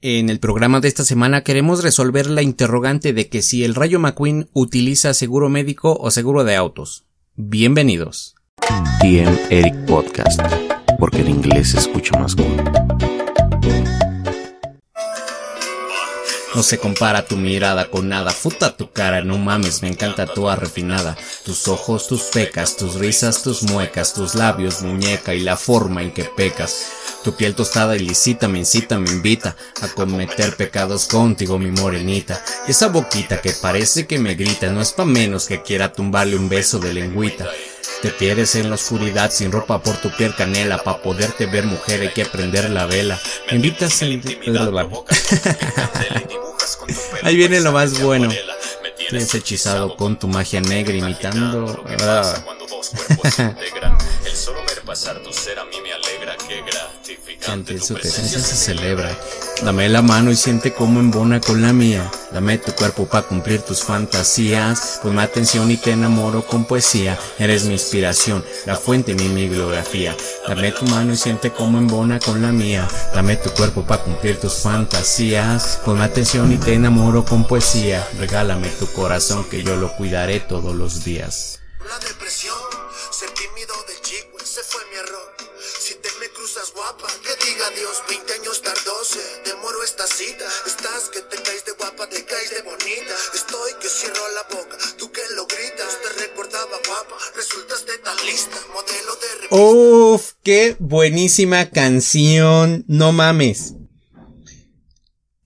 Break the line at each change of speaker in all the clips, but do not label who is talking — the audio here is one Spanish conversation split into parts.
En el programa de esta semana queremos resolver la interrogante de que si el Rayo McQueen utiliza seguro médico o seguro de autos. Bienvenidos.
TM Eric Podcast, porque en inglés se escucha más cool.
No se compara tu mirada con nada, futa tu cara, no mames, me encanta tu refinada. Tus ojos, tus pecas, tus risas, tus muecas, tus labios, muñeca y la forma en que pecas. Tu piel tostada y me incita, me invita a cometer pecados contigo, mi morenita. Esa boquita que parece que me grita, no es pa' menos que quiera tumbarle un beso de lengüita. Te pierdes en la oscuridad sin ropa por tu piel canela. Pa' poderte ver mujer hay que prender la vela. Me invitas en... Ahí viene lo más bueno. Tienes hechizado con tu magia negra imitando... Ah. El solo ver pasar tu ser a mí me alegra que ante su presencia se celebra. Dame la mano y siente cómo embona con la mía. Dame tu cuerpo para cumplir tus fantasías. Ponme atención y te enamoro con poesía. Eres mi inspiración, la fuente de mi bibliografía. Dame tu mano y siente cómo embona con la mía. Dame tu cuerpo para cumplir tus fantasías. Ponme atención y te enamoro con poesía. Regálame tu corazón que yo lo cuidaré todos los días. Que diga Dios, 20 años tardóse, demoro esta cita. Estás que te caes de guapa, te caes de bonita. Estoy que cierro la boca, tú que lo gritas. Te recordaba guapa, resultaste tan lista, modelo de revista. Uf, qué buenísima canción, no mames.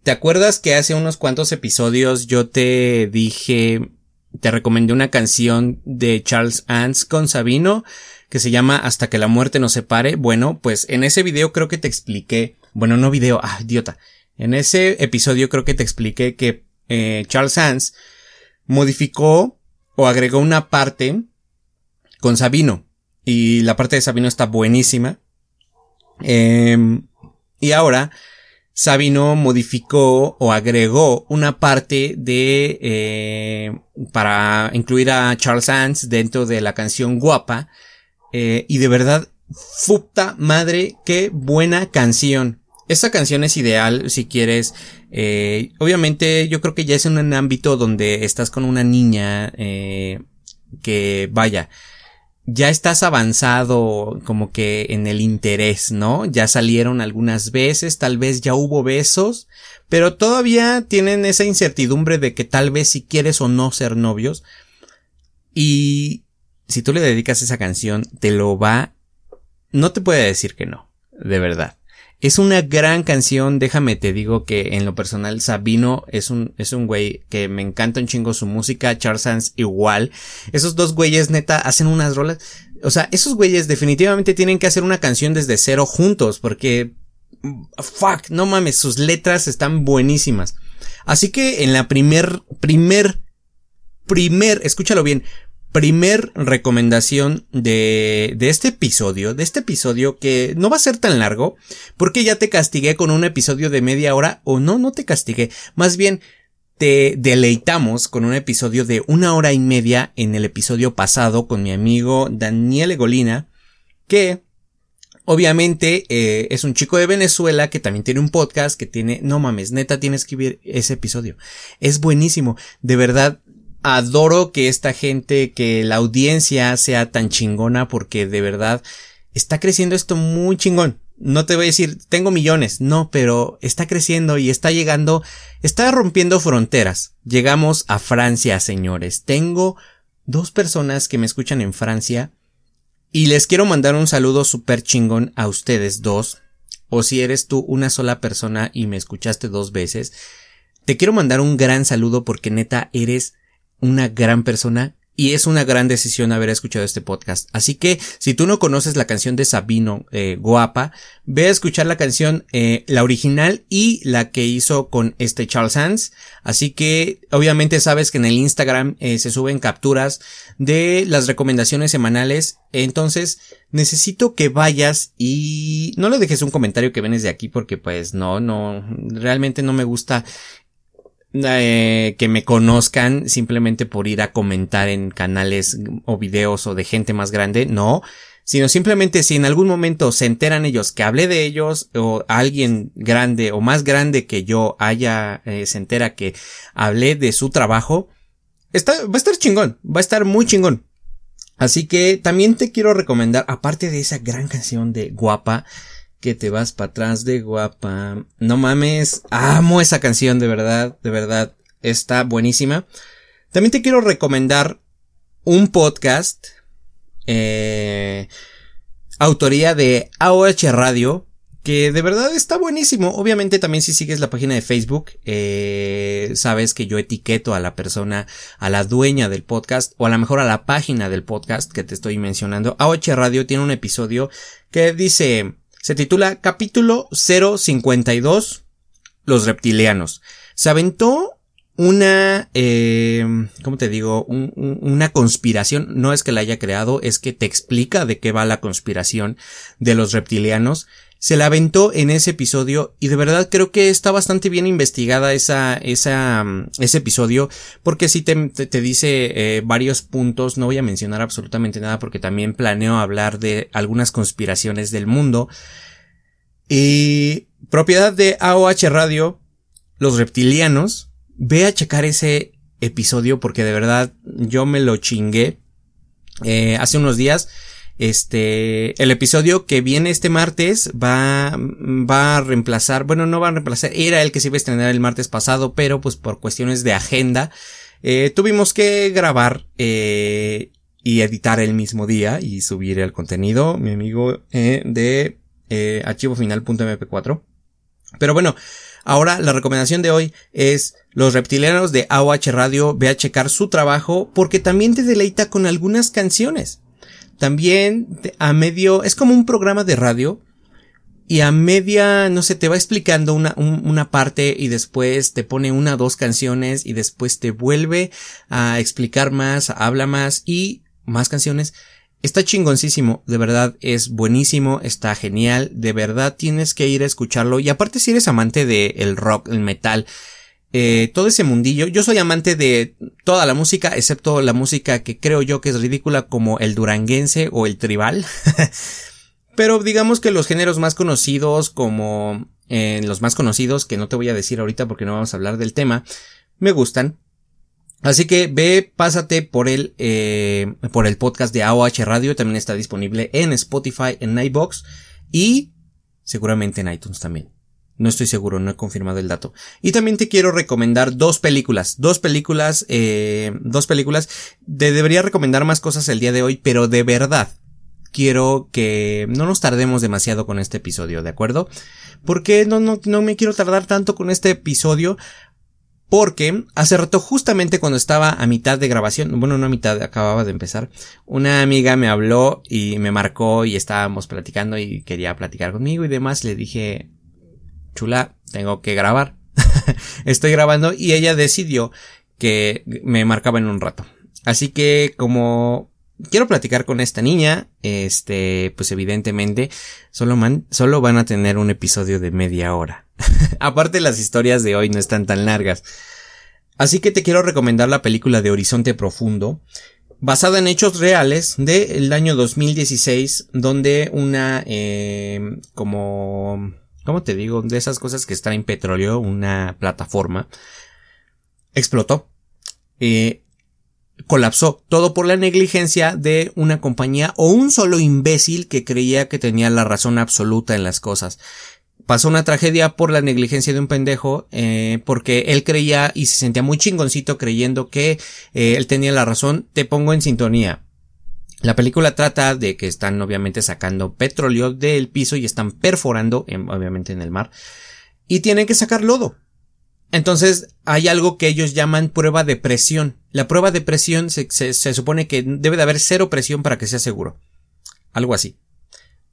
¿Te acuerdas que hace unos cuantos episodios yo te dije, te recomendé una canción de Charles Ants con Sabino? Que se llama Hasta que la muerte nos separe. Bueno, pues en ese video creo que te expliqué, bueno, no video, ah, idiota. En ese episodio creo que te expliqué que eh, Charles Sands modificó o agregó una parte con Sabino. Y la parte de Sabino está buenísima. Em, y ahora Sabino modificó o agregó una parte de eh, para incluir a Charles Sands dentro de la canción Guapa eh, y de verdad, puta madre, qué buena canción. Esta canción es ideal si quieres, eh, obviamente yo creo que ya es en un ámbito donde estás con una niña, eh, que vaya, ya estás avanzado como que en el interés, ¿no? Ya salieron algunas veces, tal vez ya hubo besos, pero todavía tienen esa incertidumbre de que tal vez si quieres o no ser novios. Y si tú le dedicas esa canción, te lo va, no te puede decir que no, de verdad. Es una gran canción, déjame te digo que en lo personal Sabino es un, es un güey que me encanta un chingo su música, Charles Sands igual. Esos dos güeyes neta hacen unas rolas. O sea, esos güeyes definitivamente tienen que hacer una canción desde cero juntos porque, fuck, no mames, sus letras están buenísimas. Así que en la primer, primer, primer, escúchalo bien, primer recomendación de, de este episodio, de este episodio que no va a ser tan largo, porque ya te castigué con un episodio de media hora, o no, no te castigué, más bien te deleitamos con un episodio de una hora y media en el episodio pasado con mi amigo Daniel Egolina, que Obviamente eh, es un chico de Venezuela que también tiene un podcast que tiene, no mames, neta tienes que ver ese episodio. Es buenísimo, de verdad adoro que esta gente, que la audiencia sea tan chingona porque de verdad está creciendo esto muy chingón. No te voy a decir, tengo millones, no, pero está creciendo y está llegando, está rompiendo fronteras. Llegamos a Francia, señores. Tengo dos personas que me escuchan en Francia y les quiero mandar un saludo súper chingón a ustedes dos. O si eres tú una sola persona y me escuchaste dos veces, te quiero mandar un gran saludo porque neta eres una gran persona y es una gran decisión haber escuchado este podcast. Así que si tú no conoces la canción de Sabino eh, Guapa, ve a escuchar la canción, eh, la original y la que hizo con este Charles Sands. Así que obviamente sabes que en el Instagram eh, se suben capturas de las recomendaciones semanales. Entonces necesito que vayas y no le dejes un comentario que vienes de aquí porque pues no, no, realmente no me gusta eh, que me conozcan simplemente por ir a comentar en canales o videos o de gente más grande. No, sino simplemente si en algún momento se enteran ellos que hablé de ellos o alguien grande o más grande que yo haya eh, se entera que hablé de su trabajo, va a estar chingón, va a estar muy chingón. Así que también te quiero recomendar, aparte de esa gran canción de Guapa, que te vas para atrás de Guapa. No mames, amo esa canción, de verdad, de verdad, está buenísima. También te quiero recomendar un podcast eh, autoría de AOH Radio, que de verdad está buenísimo. Obviamente también si sigues la página de Facebook, eh, sabes que yo etiqueto a la persona, a la dueña del podcast, o a lo mejor a la página del podcast que te estoy mencionando. AOH Radio tiene un episodio que dice, se titula Capítulo 052, Los reptilianos. Se aventó una, eh, ¿cómo te digo? una conspiración. No es que la haya creado, es que te explica de qué va la conspiración de los reptilianos. Se la aventó en ese episodio y de verdad creo que está bastante bien investigada esa, esa, ese episodio porque si te, te, dice eh, varios puntos, no voy a mencionar absolutamente nada porque también planeo hablar de algunas conspiraciones del mundo. Y propiedad de AOH Radio, los reptilianos, ve a checar ese episodio porque de verdad yo me lo chingué eh, hace unos días. Este, el episodio que viene este martes va, va a reemplazar, bueno, no va a reemplazar, era el que se iba a estrenar el martes pasado, pero pues por cuestiones de agenda, eh, tuvimos que grabar, eh, y editar el mismo día y subir el contenido, mi amigo, eh, de, eh, archivofinal.mp4. Pero bueno, Ahora, la recomendación de hoy es los reptilianos de AOH Radio, ve a checar su trabajo porque también te deleita con algunas canciones. También a medio, es como un programa de radio y a media, no sé, te va explicando una, una parte y después te pone una dos canciones y después te vuelve a explicar más, habla más y más canciones. Está chingoncísimo, de verdad es buenísimo, está genial, de verdad tienes que ir a escucharlo y aparte si eres amante de el rock, el metal, eh, todo ese mundillo, yo soy amante de toda la música excepto la música que creo yo que es ridícula como el duranguense o el tribal, pero digamos que los géneros más conocidos como eh, los más conocidos que no te voy a decir ahorita porque no vamos a hablar del tema, me gustan, Así que ve, pásate por el, eh, por el podcast de AOH Radio, también está disponible en Spotify, en Nightbox y seguramente en iTunes también. No estoy seguro, no he confirmado el dato. Y también te quiero recomendar dos películas, dos películas, eh, dos películas. Te debería recomendar más cosas el día de hoy, pero de verdad quiero que no nos tardemos demasiado con este episodio, ¿de acuerdo? Porque no, no, no me quiero tardar tanto con este episodio porque hace rato, justamente cuando estaba a mitad de grabación, bueno, no a mitad, acababa de empezar, una amiga me habló y me marcó y estábamos platicando y quería platicar conmigo y demás. Le dije, chula, tengo que grabar. Estoy grabando y ella decidió que me marcaba en un rato. Así que como quiero platicar con esta niña, este, pues evidentemente solo, solo van a tener un episodio de media hora. Aparte las historias de hoy no están tan largas. Así que te quiero recomendar la película de Horizonte Profundo, basada en hechos reales del año 2016, donde una, eh, como, ¿cómo te digo? De esas cosas que en petróleo, una plataforma, explotó. Eh, colapsó. Todo por la negligencia de una compañía o un solo imbécil que creía que tenía la razón absoluta en las cosas. Pasó una tragedia por la negligencia de un pendejo, eh, porque él creía y se sentía muy chingoncito creyendo que eh, él tenía la razón. Te pongo en sintonía. La película trata de que están obviamente sacando petróleo del piso y están perforando, obviamente en el mar, y tienen que sacar lodo. Entonces hay algo que ellos llaman prueba de presión. La prueba de presión se, se, supone que debe de haber cero presión para que sea seguro. Algo así.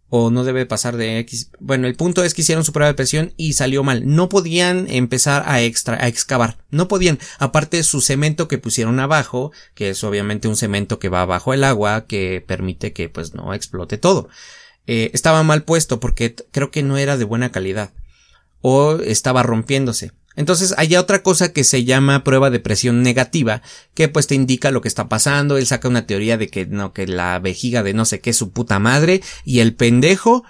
O no debe pasar de X. Bueno, el punto es que hicieron su prueba de presión y salió mal. No podían empezar a extra, a excavar. No podían. Aparte su cemento que pusieron abajo, que es obviamente un cemento que va bajo el agua, que permite que pues no explote todo. Eh, estaba mal puesto porque creo que no era de buena calidad. O estaba rompiéndose. Entonces hay otra cosa que se llama prueba de presión negativa, que pues te indica lo que está pasando, él saca una teoría de que no, que la vejiga de no sé qué es su puta madre, y el pendejo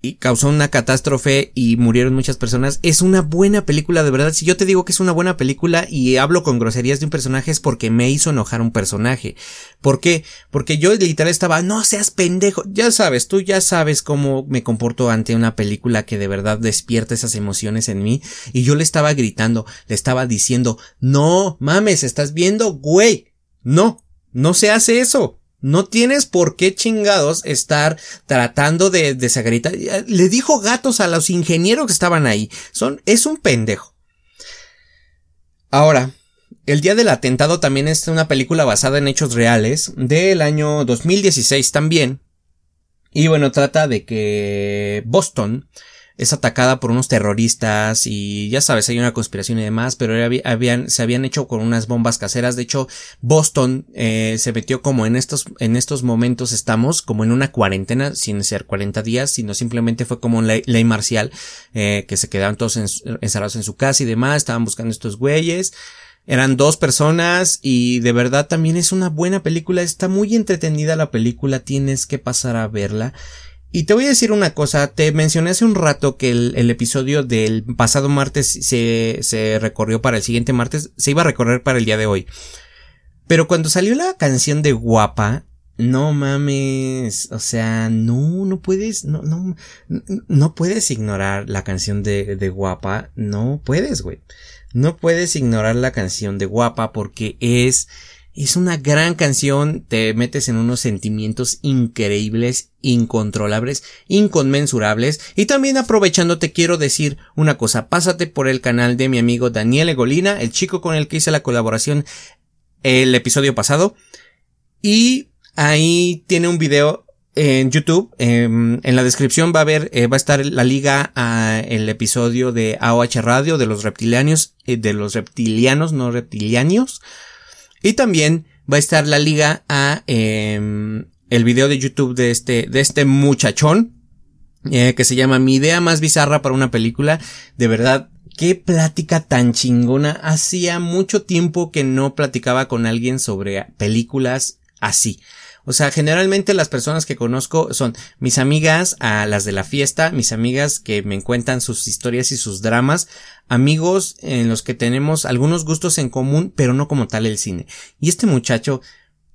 y causó una catástrofe y murieron muchas personas. Es una buena película, de verdad. Si yo te digo que es una buena película y hablo con groserías de un personaje es porque me hizo enojar un personaje. ¿Por qué? Porque yo literal estaba, no seas pendejo. Ya sabes, tú ya sabes cómo me comporto ante una película que de verdad despierta esas emociones en mí. Y yo le estaba gritando, le estaba diciendo, no mames, estás viendo, güey. No, no se hace eso. No tienes por qué chingados estar tratando de desagritar. Le dijo gatos a los ingenieros que estaban ahí. Son, es un pendejo. Ahora, el día del atentado también es una película basada en hechos reales del año 2016 también. Y bueno, trata de que Boston es atacada por unos terroristas y ya sabes, hay una conspiración y demás, pero habían, se habían hecho con unas bombas caseras. De hecho, Boston eh, se metió como en estos, en estos momentos estamos, como en una cuarentena, sin ser 40 días, sino simplemente fue como una ley, marcial, eh, que se quedaban todos encerrados en su casa y demás, estaban buscando estos güeyes. Eran dos personas y de verdad también es una buena película, está muy entretenida la película, tienes que pasar a verla. Y te voy a decir una cosa, te mencioné hace un rato que el, episodio del pasado martes se, se recorrió para el siguiente martes, se iba a recorrer para el día de hoy. Pero cuando salió la canción de Guapa, no mames, o sea, no, no puedes, no, no, no puedes ignorar la canción de, de Guapa, no puedes, güey. No puedes ignorar la canción de Guapa porque es, es una gran canción, te metes en unos sentimientos increíbles, incontrolables, inconmensurables. Y también aprovechando te quiero decir una cosa, pásate por el canal de mi amigo Daniel Egolina, el chico con el que hice la colaboración el episodio pasado. Y ahí tiene un video en YouTube. Em, en la descripción va a ver, eh, va a estar la liga a el episodio de AOH Radio de los reptilianos, eh, de los reptilianos, no reptilianos. Y también va a estar la liga a em, el video de YouTube de este, de este muchachón, eh, que se llama Mi idea más bizarra para una película. De verdad, qué plática tan chingona. Hacía mucho tiempo que no platicaba con alguien sobre películas así. O sea, generalmente las personas que conozco son mis amigas, a las de la fiesta, mis amigas que me cuentan sus historias y sus dramas, amigos en los que tenemos algunos gustos en común, pero no como tal el cine. Y este muchacho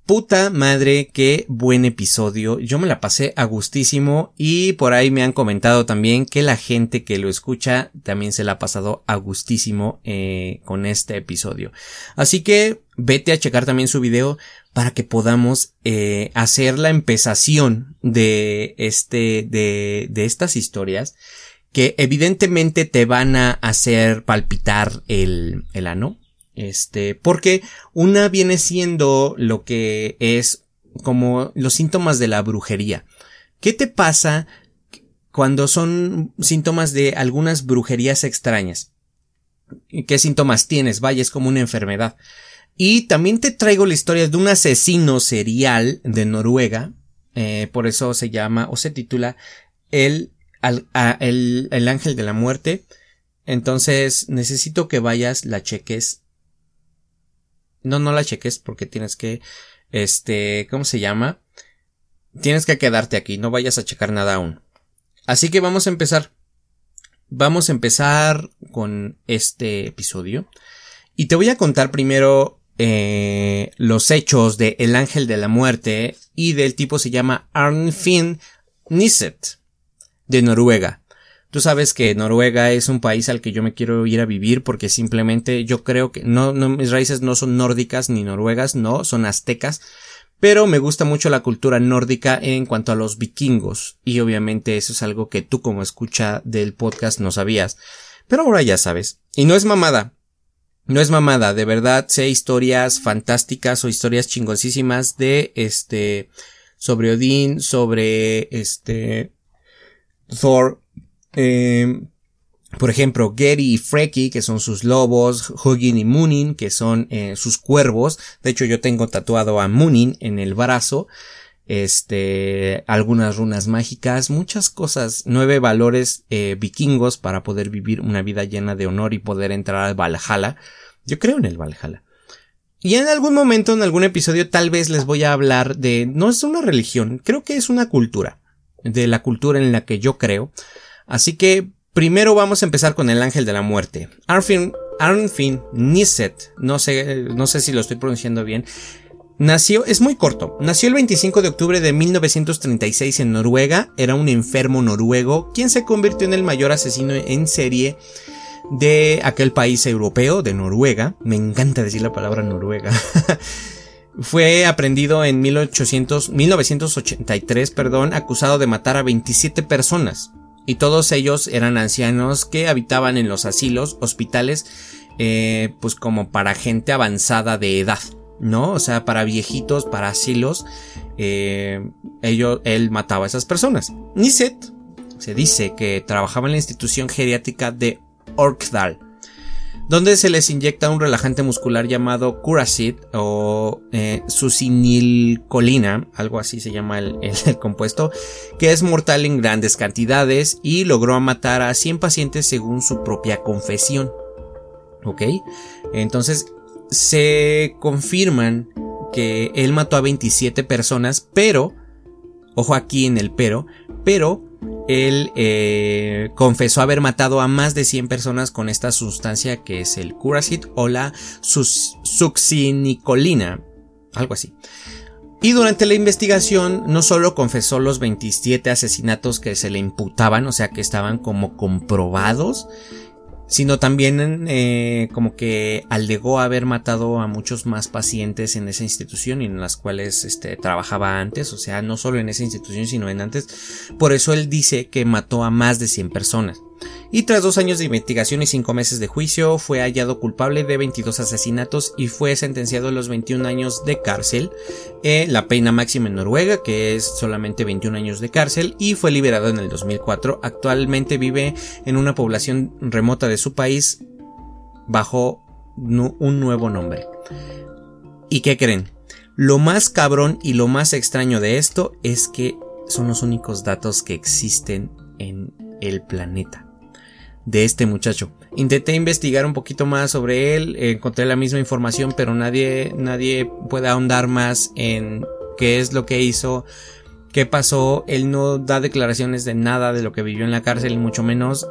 Puta madre, qué buen episodio. Yo me la pasé a gustísimo y por ahí me han comentado también que la gente que lo escucha también se la ha pasado a gustísimo eh, con este episodio. Así que vete a checar también su video para que podamos eh, hacer la empezación de este de, de estas historias que evidentemente te van a hacer palpitar el, el ano este, porque una viene siendo lo que es como los síntomas de la brujería. ¿Qué te pasa cuando son síntomas de algunas brujerías extrañas? ¿Qué síntomas tienes? Vaya, es como una enfermedad. Y también te traigo la historia de un asesino serial de Noruega, eh, por eso se llama o se titula el, el, el ángel de la muerte. Entonces necesito que vayas, la cheques no, no la cheques porque tienes que, este, ¿cómo se llama? Tienes que quedarte aquí, no vayas a checar nada aún. Así que vamos a empezar. Vamos a empezar con este episodio. Y te voy a contar primero eh, los hechos de El Ángel de la Muerte y del tipo se llama Arnfinn Nisset de Noruega. Tú sabes que Noruega es un país al que yo me quiero ir a vivir porque simplemente yo creo que no, no mis raíces no son nórdicas ni noruegas, no, son aztecas, pero me gusta mucho la cultura nórdica en cuanto a los vikingos y obviamente eso es algo que tú como escucha del podcast no sabías. Pero ahora ya sabes. Y no es mamada. No es mamada, de verdad sé historias fantásticas o historias chingosísimas de este sobre Odín, sobre este Thor, eh, por ejemplo, Gary y Freki, que son sus lobos, Hugin y Munin, que son eh, sus cuervos. De hecho, yo tengo tatuado a Munin en el brazo. este, algunas runas mágicas, muchas cosas, nueve valores eh, vikingos para poder vivir una vida llena de honor y poder entrar al Valhalla. Yo creo en el Valhalla. Y en algún momento, en algún episodio, tal vez les voy a hablar de, no es una religión, creo que es una cultura, de la cultura en la que yo creo. Así que, primero vamos a empezar con el ángel de la muerte. Arfin, Arnfinn Niset, no sé, no sé si lo estoy pronunciando bien, Nació, es muy corto, nació el 25 de octubre de 1936 en Noruega, era un enfermo noruego, quien se convirtió en el mayor asesino en serie de aquel país europeo, de Noruega, me encanta decir la palabra Noruega, fue aprendido en 1800, 1983, perdón, acusado de matar a 27 personas, y todos ellos eran ancianos que habitaban en los asilos, hospitales, eh, pues como para gente avanzada de edad. ¿no? O sea, para viejitos, para asilos, eh, ellos, él mataba a esas personas. Niset se dice que trabajaba en la institución geriátrica de Orkdal, donde se les inyecta un relajante muscular llamado Curacid o eh, sucinilcolina, algo así se llama el, el, compuesto, que es mortal en grandes cantidades y logró matar a 100 pacientes según su propia confesión. ¿Ok? Entonces, se confirman que él mató a 27 personas, pero, ojo aquí en el pero, pero él eh, confesó haber matado a más de 100 personas con esta sustancia que es el Curacid o la succinicolina, algo así. Y durante la investigación no solo confesó los 27 asesinatos que se le imputaban, o sea que estaban como comprobados, sino también eh, como que alegó haber matado a muchos más pacientes en esa institución y en las cuales este, trabajaba antes, o sea, no solo en esa institución, sino en antes. Por eso él dice que mató a más de 100 personas y tras dos años de investigación y cinco meses de juicio fue hallado culpable de 22 asesinatos y fue sentenciado a los 21 años de cárcel, eh, la pena máxima en Noruega que es solamente 21 años de cárcel y fue liberado en el 2004. Actualmente vive en una población remota de su país bajo un nuevo nombre. ¿Y qué creen? Lo más cabrón y lo más extraño de esto es que son los únicos datos que existen en el planeta de este muchacho. Intenté investigar un poquito más sobre él, encontré la misma información, pero nadie, nadie puede ahondar más en qué es lo que hizo, qué pasó. Él no da declaraciones de nada de lo que vivió en la cárcel, y mucho menos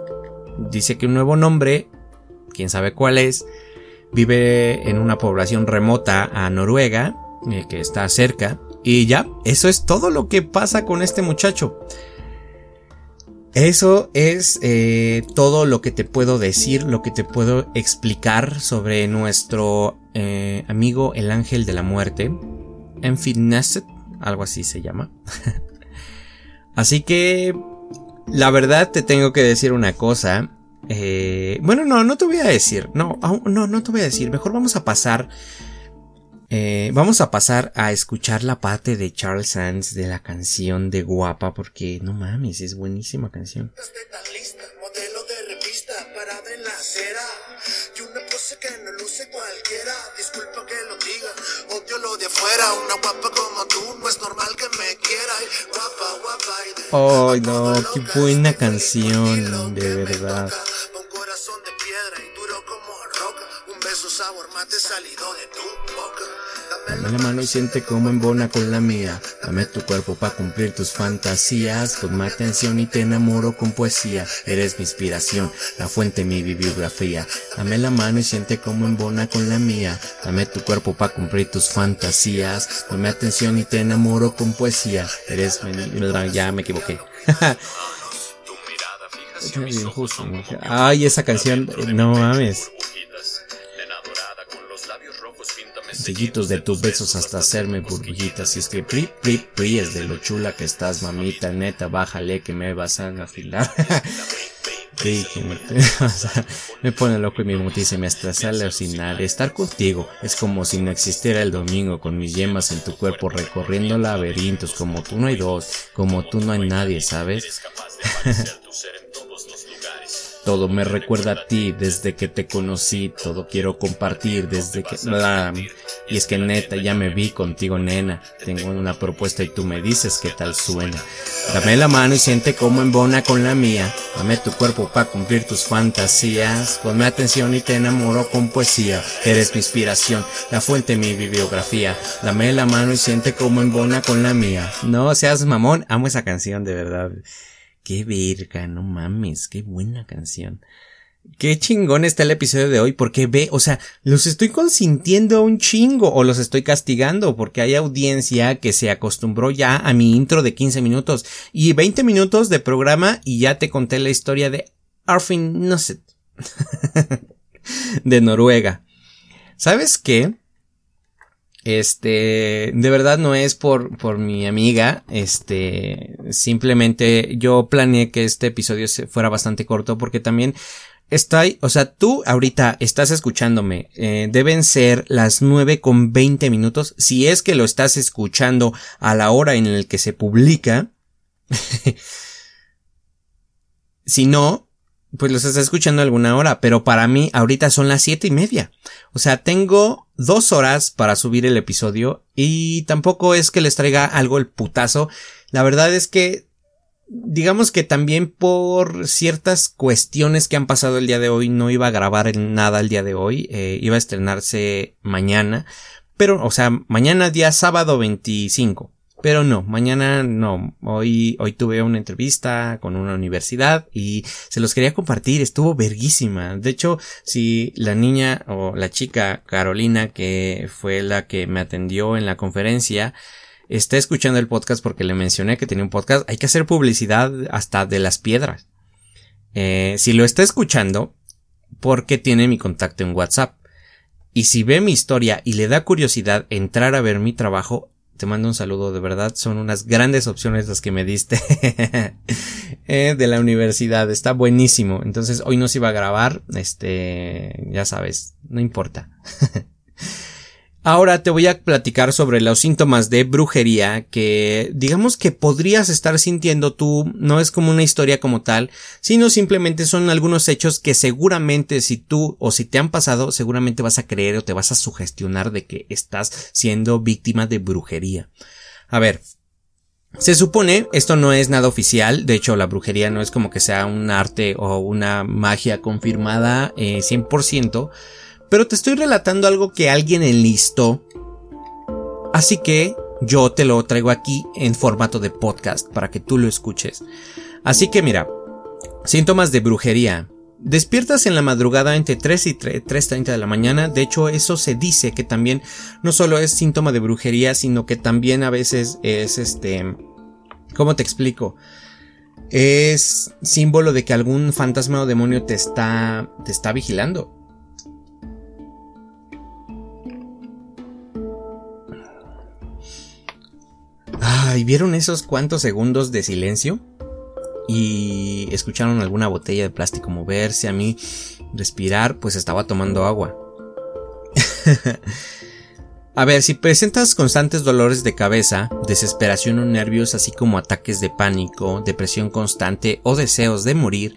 dice que un nuevo nombre, quién sabe cuál es, vive en una población remota a Noruega, eh, que está cerca, y ya, eso es todo lo que pasa con este muchacho. Eso es eh, todo lo que te puedo decir, lo que te puedo explicar sobre nuestro eh, amigo el ángel de la muerte. Enfineset, algo así se llama. así que, la verdad te tengo que decir una cosa. Eh, bueno, no, no te voy a decir. No, no, no te voy a decir. Mejor vamos a pasar eh, vamos a pasar a escuchar la parte de Charles Sands de la canción de Guapa porque no mames, es buenísima canción. modelo de revista, parada en la acera. Y una pose que no luce cualquiera. Disculpa que lo diga, odio lo de afuera. Una guapa como tú, no es normal que me quiera. Guapa, guapa. Ay, no, qué buena canción, de verdad. Un corazón de piedra y duro como roca. Un beso sabor mate salido de tu boca. Dame la mano y siente como embona con la mía. Dame tu cuerpo para cumplir tus fantasías. Ponme atención y te enamoro con poesía. Eres mi inspiración, la fuente mi bibliografía. Dame la mano y siente como embona con la mía. Dame tu cuerpo para cumplir tus fantasías. Ponme atención y te enamoro con poesía. Eres mi... Ya me equivoqué. Ay, esa canción, no mames. De tus besos hasta hacerme burbujitas. Y es que pri, pri, pri es de lo chula que estás, mamita. Neta, bájale que me vas a afilar. Me, me, pone loco y mi muti se me estresa al alucinar. Estar contigo es como si no existiera el domingo con mis yemas en tu cuerpo recorriendo laberintos. Como tú no hay dos, como tú no hay nadie, ¿sabes? Todo me recuerda a ti desde que te conocí, todo quiero compartir desde que... Y es que neta, ya me vi contigo, nena. Tengo una propuesta y tú me dices qué tal suena. Dame la mano y siente cómo embona con la mía. Dame tu cuerpo para cumplir tus fantasías. Ponme atención y te enamoro con poesía. Eres mi inspiración, la fuente mi bibliografía. Dame la mano y siente cómo embona con la mía. No seas mamón, amo esa canción de verdad. Qué verga, no mames, qué buena canción. Qué chingón está el episodio de hoy porque ve, o sea, los estoy consintiendo un chingo o los estoy castigando porque hay audiencia que se acostumbró ya a mi intro de 15 minutos y 20 minutos de programa y ya te conté la historia de Arfin Nusset de Noruega. ¿Sabes qué? Este, de verdad no es por, por mi amiga, este, simplemente yo planeé que este episodio fuera bastante corto porque también estoy, o sea, tú ahorita estás escuchándome, eh, deben ser las nueve con veinte minutos, si es que lo estás escuchando a la hora en la que se publica, si no, pues los estás escuchando alguna hora, pero para mí ahorita son las siete y media. O sea, tengo dos horas para subir el episodio y tampoco es que les traiga algo el putazo. La verdad es que, digamos que también por ciertas cuestiones que han pasado el día de hoy, no iba a grabar nada el día de hoy, eh, iba a estrenarse mañana, pero, o sea, mañana día sábado 25. Pero no, mañana no. Hoy, hoy tuve una entrevista con una universidad y se los quería compartir. Estuvo verguísima. De hecho, si la niña o la chica Carolina, que fue la que me atendió en la conferencia, está escuchando el podcast porque le mencioné que tenía un podcast, hay que hacer publicidad hasta de las piedras. Eh, si lo está escuchando, porque tiene mi contacto en WhatsApp. Y si ve mi historia y le da curiosidad entrar a ver mi trabajo, te mando un saludo, de verdad, son unas grandes opciones las que me diste eh, de la universidad, está buenísimo. Entonces hoy no se iba a grabar, este, ya sabes, no importa. Ahora te voy a platicar sobre los síntomas de brujería que digamos que podrías estar sintiendo tú, no es como una historia como tal, sino simplemente son algunos hechos que seguramente si tú o si te han pasado, seguramente vas a creer o te vas a sugestionar de que estás siendo víctima de brujería. A ver, se supone, esto no es nada oficial, de hecho la brujería no es como que sea un arte o una magia confirmada eh, 100%, pero te estoy relatando algo que alguien enlistó. Así que yo te lo traigo aquí en formato de podcast para que tú lo escuches. Así que mira, síntomas de brujería. Despiertas en la madrugada entre 3 y 3.30 de la mañana. De hecho, eso se dice que también no solo es síntoma de brujería, sino que también a veces es este... ¿Cómo te explico? Es símbolo de que algún fantasma o demonio te está, te está vigilando. Ay, ¿vieron esos cuantos segundos de silencio? Y escucharon alguna botella de plástico moverse, a mí respirar, pues estaba tomando agua. a ver, si presentas constantes dolores de cabeza, desesperación o nervios, así como ataques de pánico, depresión constante o deseos de morir,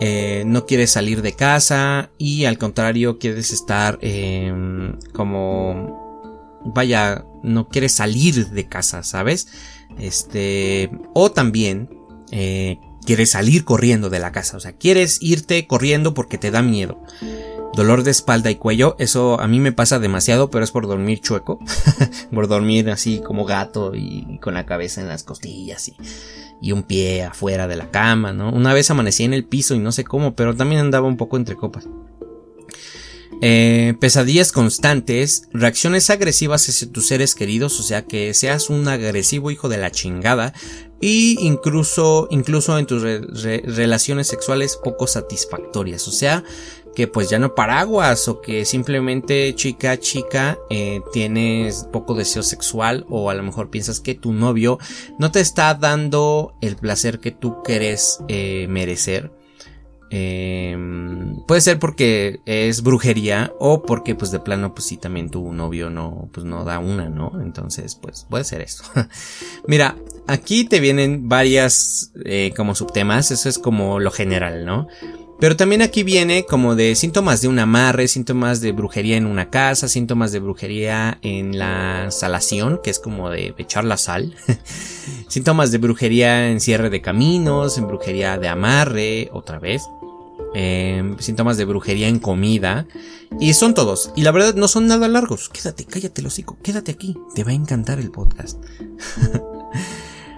eh, no quieres salir de casa y al contrario quieres estar em, como vaya, no quieres salir de casa, ¿sabes? Este, o también, eh, quieres salir corriendo de la casa, o sea, quieres irte corriendo porque te da miedo. Dolor de espalda y cuello, eso a mí me pasa demasiado, pero es por dormir chueco, por dormir así como gato y con la cabeza en las costillas y, y un pie afuera de la cama, ¿no? Una vez amanecí en el piso y no sé cómo, pero también andaba un poco entre copas. Eh, pesadillas constantes, reacciones agresivas hacia tus seres queridos, o sea que seas un agresivo hijo de la chingada, y incluso, incluso en tus relaciones sexuales poco satisfactorias, o sea que pues ya no paraguas o que simplemente chica chica eh, tienes poco deseo sexual o a lo mejor piensas que tu novio no te está dando el placer que tú quieres eh, merecer eh, puede ser porque es brujería o porque pues de plano pues si también tu novio no pues no da una, ¿no? Entonces pues puede ser eso. Mira, aquí te vienen varias eh, como subtemas, eso es como lo general, ¿no? Pero también aquí viene como de síntomas de un amarre, síntomas de brujería en una casa, síntomas de brujería en la salación, que es como de echar la sal. síntomas de brujería en cierre de caminos, en brujería de amarre, otra vez. Em, síntomas de brujería en comida. Y son todos. Y la verdad no son nada largos. Quédate, cállate, hocico. Quédate aquí. Te va a encantar el podcast.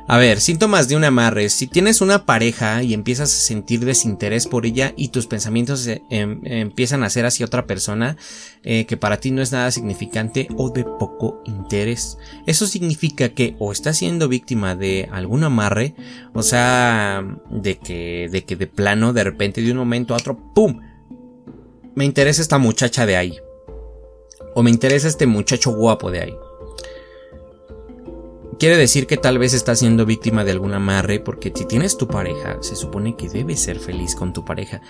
A ver, síntomas de un amarre. Si tienes una pareja y empiezas a sentir desinterés por ella y tus pensamientos em, empiezan a ser hacia otra persona eh, que para ti no es nada significante o de poco interés. Eso significa que o estás siendo víctima de algún amarre, o sea, de que, de que de plano, de repente, de un momento a otro, ¡pum! Me interesa esta muchacha de ahí. O me interesa este muchacho guapo de ahí. Quiere decir que tal vez estás siendo víctima de algún amarre porque si tienes tu pareja, se supone que debes ser feliz con tu pareja.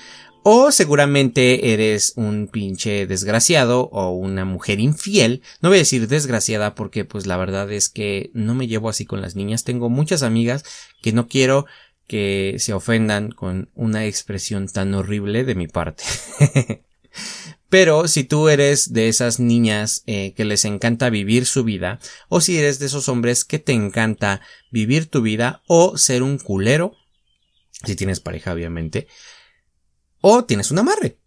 O seguramente eres un pinche desgraciado o una mujer infiel. No voy a decir desgraciada porque pues la verdad es que no me llevo así con las niñas. Tengo muchas amigas que no quiero que se ofendan con una expresión tan horrible de mi parte. Pero si tú eres de esas niñas eh, que les encanta vivir su vida, o si eres de esos hombres que te encanta vivir tu vida, o ser un culero, si tienes pareja obviamente, o tienes un amarre.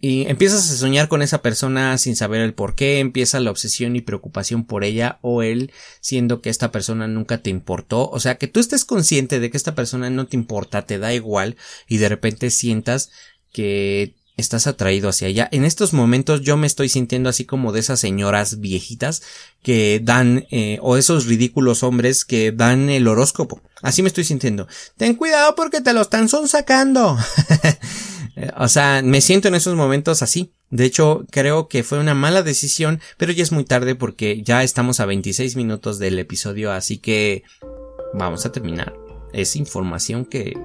Y empiezas a soñar con esa persona sin saber el por qué, empieza la obsesión y preocupación por ella o él, siendo que esta persona nunca te importó, o sea que tú estés consciente de que esta persona no te importa, te da igual, y de repente sientas que estás atraído hacia ella. En estos momentos yo me estoy sintiendo así como de esas señoras viejitas que dan, eh, o esos ridículos hombres que dan el horóscopo. Así me estoy sintiendo. Ten cuidado porque te lo están sacando. o sea, me siento en esos momentos así. De hecho, creo que fue una mala decisión, pero ya es muy tarde porque ya estamos a 26 minutos del episodio, así que vamos a terminar. Es información que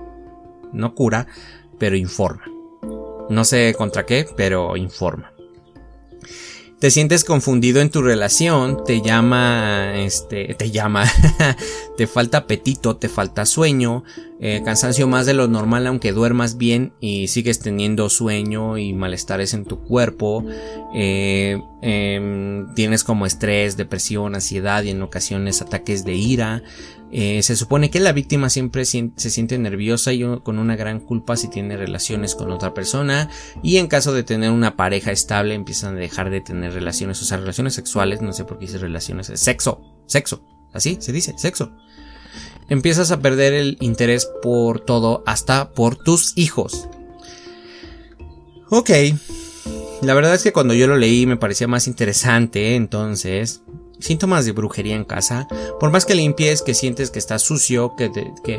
no cura, pero informa. No sé contra qué, pero informa. Te sientes confundido en tu relación, te llama, este, te llama, te falta apetito, te falta sueño, eh, cansancio más de lo normal aunque duermas bien y sigues teniendo sueño y malestares en tu cuerpo, eh, em, tienes como estrés, depresión, ansiedad y en ocasiones ataques de ira, eh, se supone que la víctima siempre se siente nerviosa y con una gran culpa si tiene relaciones con otra persona y en caso de tener una pareja estable empiezan a dejar de tener relaciones, o sea, relaciones sexuales, no sé por qué dice relaciones, sexo, sexo, así se dice, sexo. Empiezas a perder el interés por todo, hasta por tus hijos. Ok. La verdad es que cuando yo lo leí me parecía más interesante, entonces síntomas de brujería en casa, por más que limpies, que sientes que está sucio, que,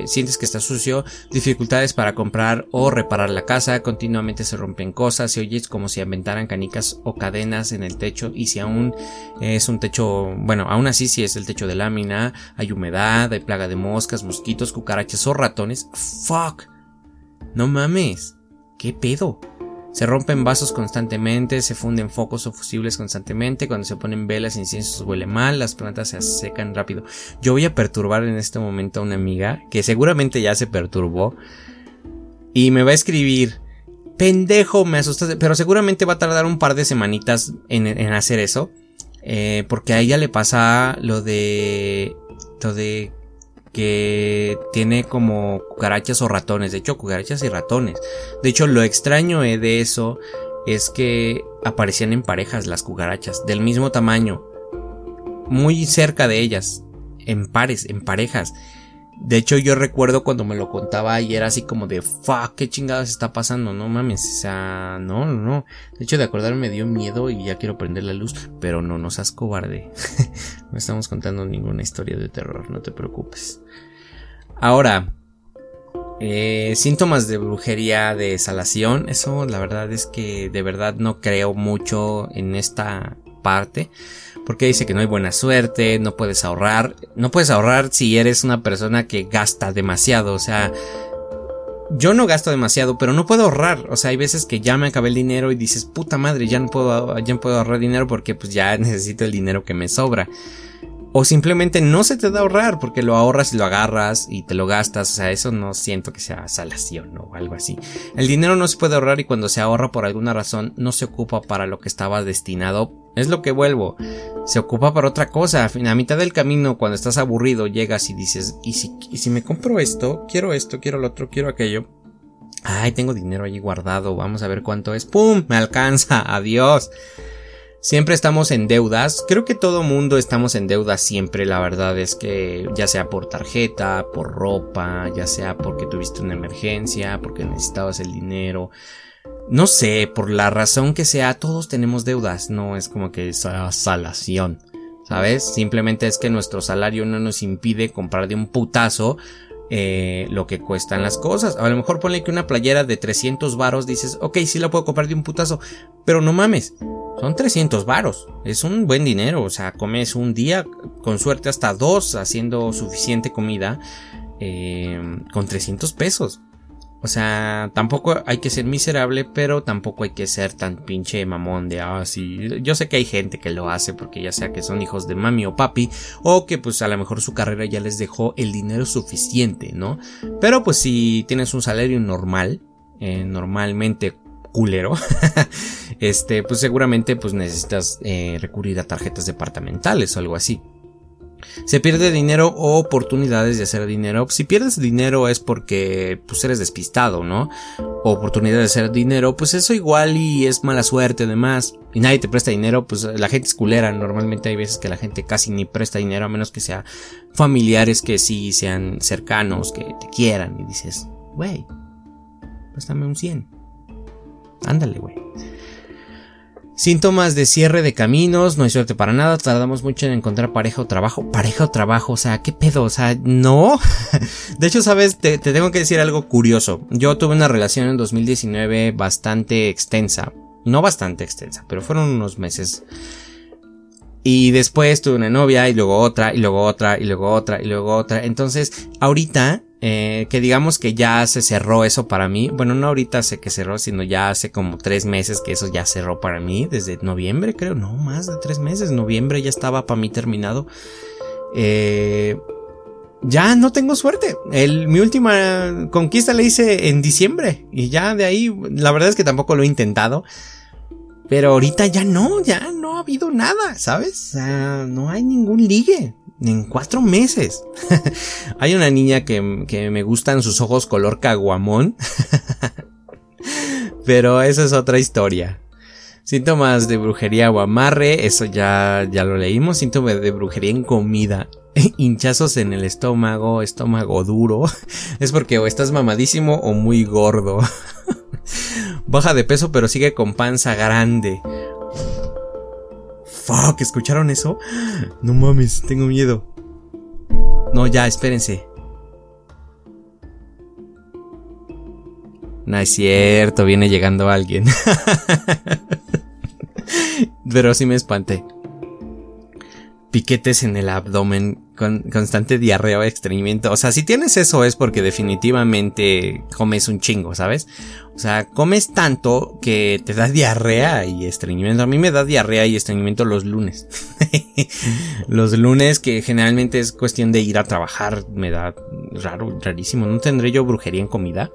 sientes que está sucio, dificultades para comprar o reparar la casa, continuamente se rompen cosas, y oyes como si aventaran canicas o cadenas en el techo y si aún es un techo, bueno, aún así si es el techo de lámina, hay humedad, hay plaga de moscas, mosquitos, cucarachas o ratones, fuck, no mames, ¿qué pedo? Se rompen vasos constantemente, se funden focos o fusibles constantemente, cuando se ponen velas, inciensos huele mal, las plantas se secan rápido. Yo voy a perturbar en este momento a una amiga que seguramente ya se perturbó y me va a escribir, pendejo, me asustaste, pero seguramente va a tardar un par de semanitas en, hacer eso, eh, porque a ella le pasa lo de, lo de que tiene como cucarachas o ratones, de hecho cucarachas y ratones. De hecho lo extraño de eso es que aparecían en parejas las cucarachas, del mismo tamaño, muy cerca de ellas, en pares, en parejas. De hecho, yo recuerdo cuando me lo contaba y era así como de fuck, qué chingados está pasando, no mames, o sea, no, no. De hecho, de acordarme me dio miedo y ya quiero prender la luz, pero no, no seas cobarde. no estamos contando ninguna historia de terror, no te preocupes. Ahora, eh, síntomas de brujería, de salación, eso la verdad es que de verdad no creo mucho en esta parte porque dice que no hay buena suerte, no puedes ahorrar, no puedes ahorrar si eres una persona que gasta demasiado, o sea, yo no gasto demasiado, pero no puedo ahorrar, o sea, hay veces que ya me acabé el dinero y dices, puta madre, ya no puedo, ya no puedo ahorrar dinero porque pues ya necesito el dinero que me sobra. O simplemente no se te da ahorrar porque lo ahorras y lo agarras y te lo gastas. O sea, eso no siento que sea salación o algo así. El dinero no se puede ahorrar y cuando se ahorra por alguna razón no se ocupa para lo que estaba destinado. Es lo que vuelvo. Se ocupa para otra cosa. A mitad del camino, cuando estás aburrido, llegas y dices, ¿y si, me compro esto? Quiero esto, quiero lo otro, quiero aquello. Ay, tengo dinero allí guardado. Vamos a ver cuánto es. ¡Pum! Me alcanza. Adiós. Siempre estamos en deudas. Creo que todo mundo estamos en deudas siempre. La verdad es que ya sea por tarjeta, por ropa, ya sea porque tuviste una emergencia, porque necesitabas el dinero. No sé, por la razón que sea, todos tenemos deudas. No es como que esa salación. ¿Sabes? Simplemente es que nuestro salario no nos impide comprar de un putazo eh, lo que cuestan las cosas. A lo mejor ponle que una playera de 300 varos dices, ok, sí la puedo comprar de un putazo, pero no mames. Son 300 varos. Es un buen dinero. O sea, comes un día, con suerte hasta dos, haciendo suficiente comida, eh, con 300 pesos. O sea, tampoco hay que ser miserable, pero tampoco hay que ser tan pinche mamón de, ah, sí. Yo sé que hay gente que lo hace porque ya sea que son hijos de mami o papi, o que pues a lo mejor su carrera ya les dejó el dinero suficiente, ¿no? Pero pues si tienes un salario normal, eh, normalmente culero, este, pues seguramente pues necesitas eh, recurrir a tarjetas departamentales o algo así. Se pierde dinero o oportunidades de hacer dinero. Si pierdes dinero es porque pues eres despistado, ¿no? O oportunidad de hacer dinero, pues eso igual y es mala suerte además. Y nadie te presta dinero, pues la gente es culera. Normalmente hay veces que la gente casi ni presta dinero a menos que sea familiares que sí sean cercanos, que te quieran. Y dices, güey, préstame un 100. Ándale, güey. Síntomas de cierre de caminos, no hay suerte para nada, tardamos mucho en encontrar pareja o trabajo. Pareja o trabajo, o sea, ¿qué pedo? O sea, no. de hecho, sabes, te, te, tengo que decir algo curioso. Yo tuve una relación en 2019 bastante extensa. No bastante extensa, pero fueron unos meses. Y después tuve una novia y luego otra y luego otra y luego otra y luego otra. Entonces, ahorita eh, que digamos que ya se cerró eso para mí. Bueno, no ahorita sé que cerró, sino ya hace como tres meses que eso ya cerró para mí. Desde noviembre, creo. No, más de tres meses. Noviembre ya estaba para mí terminado. Eh, ya no tengo suerte. El, mi última conquista la hice en diciembre. Y ya de ahí, la verdad es que tampoco lo he intentado. Pero ahorita ya no, ya no ha habido nada, ¿sabes? No hay ningún ligue en cuatro meses. Hay una niña que, que, me gustan sus ojos color caguamón. Pero esa es otra historia. Síntomas de brujería o amarre, eso ya, ya lo leímos. Síntomas de brujería en comida. Hinchazos en el estómago, estómago duro. Es porque o estás mamadísimo o muy gordo. Baja de peso pero sigue con panza grande. Fuck, ¿escucharon eso? No mames, tengo miedo. No, ya, espérense. No es cierto, viene llegando alguien. Pero sí me espanté. Piquetes en el abdomen, con constante diarrea o estreñimiento. O sea, si tienes eso es porque definitivamente comes un chingo, ¿sabes? O sea, comes tanto que te da diarrea y estreñimiento. A mí me da diarrea y estreñimiento los lunes. los lunes que generalmente es cuestión de ir a trabajar. Me da raro, rarísimo. ¿No tendré yo brujería en comida?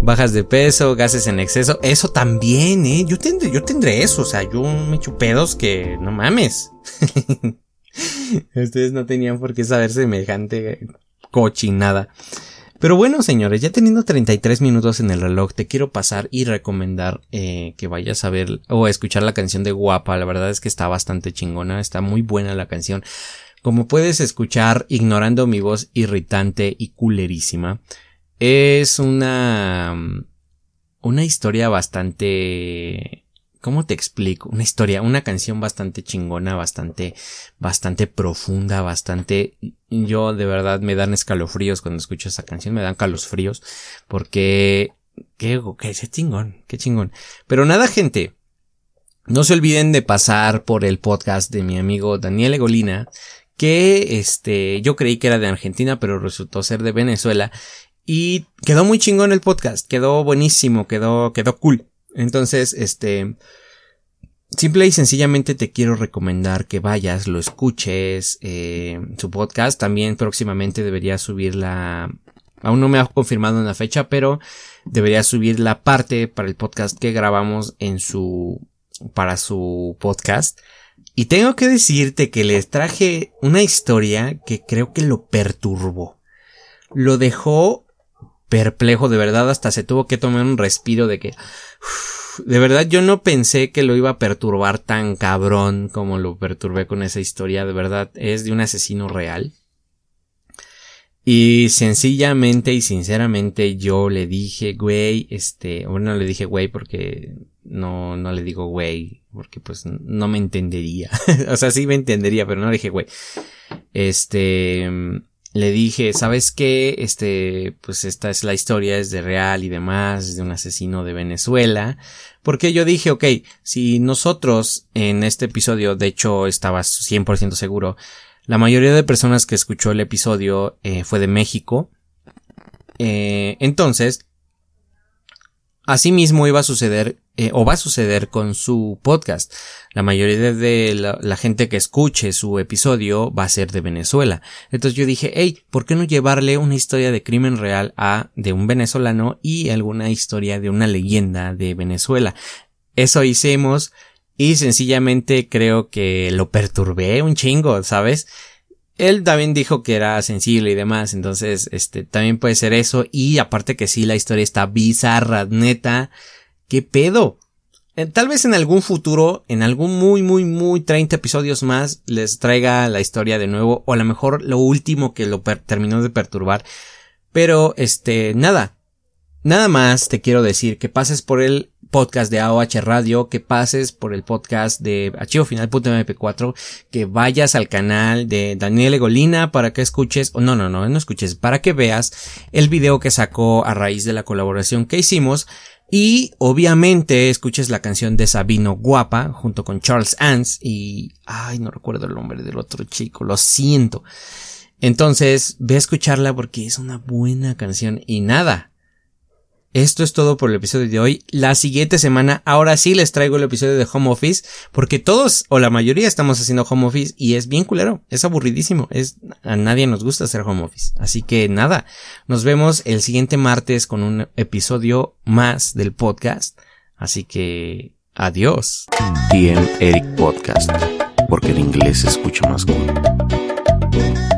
Bajas de peso, gases en exceso. Eso también, eh. Yo tendré, yo tendré eso. O sea, yo me echo pedos que no mames. Ustedes no tenían por qué saber semejante cochinada. Pero bueno, señores, ya teniendo 33 minutos en el reloj, te quiero pasar y recomendar eh, que vayas a ver o a escuchar la canción de Guapa. La verdad es que está bastante chingona, está muy buena la canción. Como puedes escuchar, ignorando mi voz irritante y culerísima, es una una historia bastante ¿Cómo te explico? Una historia, una canción bastante chingona, bastante, bastante profunda, bastante, yo de verdad me dan escalofríos cuando escucho esa canción, me dan calosfríos, porque, qué, qué, qué chingón, qué chingón. Pero nada, gente, no se olviden de pasar por el podcast de mi amigo Daniel Egolina, que este, yo creí que era de Argentina, pero resultó ser de Venezuela, y quedó muy chingón el podcast, quedó buenísimo, quedó, quedó cool. Entonces, este, simple y sencillamente te quiero recomendar que vayas, lo escuches, eh, su podcast. También próximamente debería subir la, aún no me ha confirmado una fecha, pero debería subir la parte para el podcast que grabamos en su, para su podcast. Y tengo que decirte que les traje una historia que creo que lo perturbó. Lo dejó perplejo, de verdad, hasta se tuvo que tomar un respiro de que, de verdad yo no pensé que lo iba a perturbar tan cabrón como lo perturbé con esa historia, de verdad, es de un asesino real. Y sencillamente y sinceramente yo le dije, güey, este, bueno, no le dije güey porque no, no le digo güey, porque pues no me entendería. o sea, sí me entendería, pero no le dije güey. Este, le dije, ¿sabes qué? Este, pues esta es la historia, es de real y demás, de un asesino de Venezuela. Porque yo dije, ok, si nosotros en este episodio, de hecho estaba 100% seguro, la mayoría de personas que escuchó el episodio eh, fue de México. Eh, entonces, Asimismo iba a suceder eh, o va a suceder con su podcast. La mayoría de la, gente que escuche su episodio va a ser de Venezuela. Entonces yo dije, hey, ¿por qué no llevarle una historia de crimen real a de un venezolano y alguna historia de una leyenda de Venezuela? Eso hicimos y sencillamente creo que lo perturbé un chingo, ¿sabes? él también dijo que era sensible y demás, entonces, este, también puede ser eso, y aparte que sí, la historia está bizarra, neta, ¿qué pedo? Eh, tal vez en algún futuro, en algún muy, muy, muy 30 episodios más, les traiga la historia de nuevo, o a lo mejor lo último que lo terminó de perturbar, pero, este, nada, Nada más te quiero decir que pases por el podcast de AOH Radio, que pases por el podcast de archivofinal.mp4, que vayas al canal de Daniel Egolina para que escuches, o no, no, no, no escuches, para que veas el video que sacó a raíz de la colaboración que hicimos y obviamente escuches la canción de Sabino Guapa junto con Charles Ans y, ay, no recuerdo el nombre del otro chico, lo siento. Entonces, ve a escucharla porque es una buena canción y nada, esto es todo por el episodio de hoy. La siguiente semana, ahora sí les traigo el episodio de Home Office, porque todos o la mayoría estamos haciendo Home Office y es bien culero, es aburridísimo, es, a nadie nos gusta hacer Home Office. Así que nada, nos vemos el siguiente martes con un episodio más del podcast. Así que, adiós.
TM Eric Podcast, porque el inglés se escucha más cool.